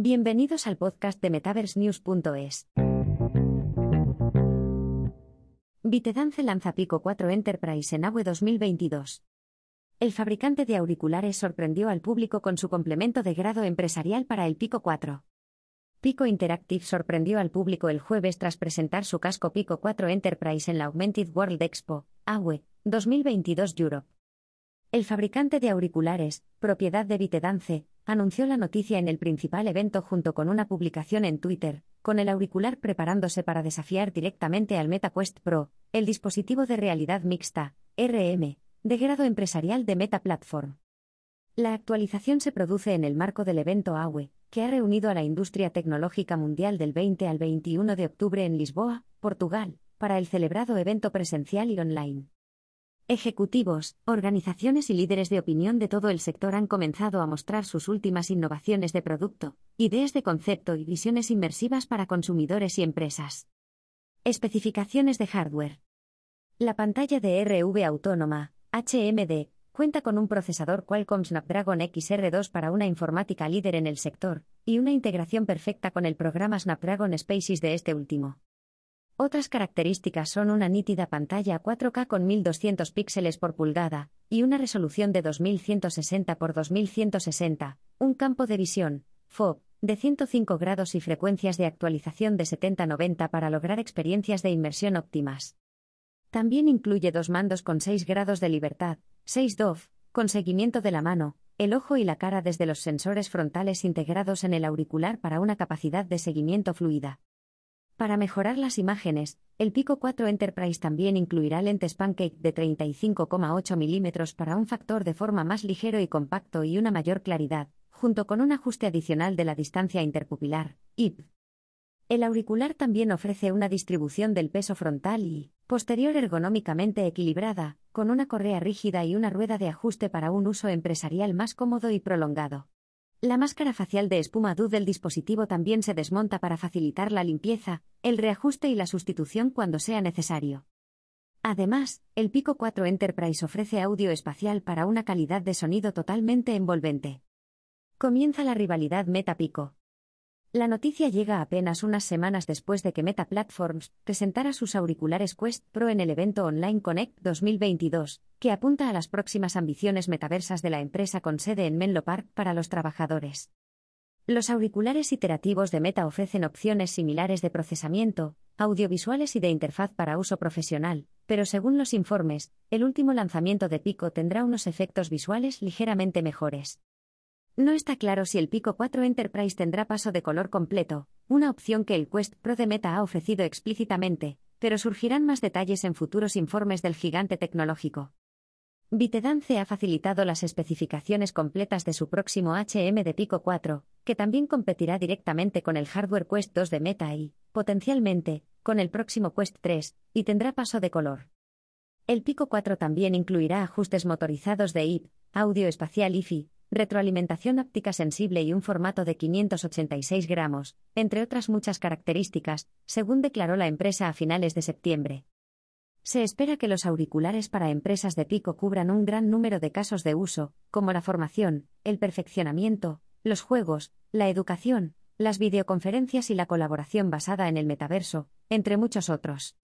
Bienvenidos al podcast de MetaverseNews.es. Vitedance lanza Pico 4 Enterprise en AWE 2022. El fabricante de auriculares sorprendió al público con su complemento de grado empresarial para el Pico 4. Pico Interactive sorprendió al público el jueves tras presentar su casco Pico 4 Enterprise en la Augmented World Expo, AWE, 2022 Europe. El fabricante de auriculares, propiedad de Vitedance, anunció la noticia en el principal evento junto con una publicación en Twitter, con el auricular preparándose para desafiar directamente al MetaQuest Pro, el dispositivo de realidad mixta, RM, de grado empresarial de Meta Platform. La actualización se produce en el marco del evento AWE, que ha reunido a la industria tecnológica mundial del 20 al 21 de octubre en Lisboa, Portugal, para el celebrado evento presencial y online. Ejecutivos, organizaciones y líderes de opinión de todo el sector han comenzado a mostrar sus últimas innovaciones de producto, ideas de concepto y visiones inmersivas para consumidores y empresas. Especificaciones de hardware. La pantalla de RV autónoma, HMD, cuenta con un procesador Qualcomm Snapdragon XR2 para una informática líder en el sector, y una integración perfecta con el programa Snapdragon Spaces de este último. Otras características son una nítida pantalla 4K con 1200 píxeles por pulgada y una resolución de 2160 x 2160, un campo de visión, FOB, de 105 grados y frecuencias de actualización de 70-90 para lograr experiencias de inmersión óptimas. También incluye dos mandos con 6 grados de libertad, 6 DOF, con seguimiento de la mano, el ojo y la cara desde los sensores frontales integrados en el auricular para una capacidad de seguimiento fluida. Para mejorar las imágenes, el Pico 4 Enterprise también incluirá lentes Pancake de 35,8 mm para un factor de forma más ligero y compacto y una mayor claridad, junto con un ajuste adicional de la distancia interpupilar, IP. El auricular también ofrece una distribución del peso frontal y posterior ergonómicamente equilibrada, con una correa rígida y una rueda de ajuste para un uso empresarial más cómodo y prolongado. La máscara facial de espuma DU del dispositivo también se desmonta para facilitar la limpieza, el reajuste y la sustitución cuando sea necesario. Además, el Pico 4 Enterprise ofrece audio espacial para una calidad de sonido totalmente envolvente. Comienza la rivalidad Meta Pico. La noticia llega apenas unas semanas después de que Meta Platforms presentara sus auriculares Quest Pro en el evento Online Connect 2022, que apunta a las próximas ambiciones metaversas de la empresa con sede en Menlo Park para los trabajadores. Los auriculares iterativos de Meta ofrecen opciones similares de procesamiento, audiovisuales y de interfaz para uso profesional, pero según los informes, el último lanzamiento de Pico tendrá unos efectos visuales ligeramente mejores. No está claro si el Pico 4 Enterprise tendrá paso de color completo, una opción que el Quest Pro de Meta ha ofrecido explícitamente, pero surgirán más detalles en futuros informes del gigante tecnológico. Vitedance ha facilitado las especificaciones completas de su próximo HM de Pico 4, que también competirá directamente con el hardware Quest 2 de Meta y, potencialmente, con el próximo Quest 3, y tendrá paso de color. El Pico 4 también incluirá ajustes motorizados de IP, audio espacial IFI, retroalimentación óptica sensible y un formato de 586 gramos, entre otras muchas características, según declaró la empresa a finales de septiembre. Se espera que los auriculares para empresas de pico cubran un gran número de casos de uso, como la formación, el perfeccionamiento, los juegos, la educación, las videoconferencias y la colaboración basada en el metaverso, entre muchos otros.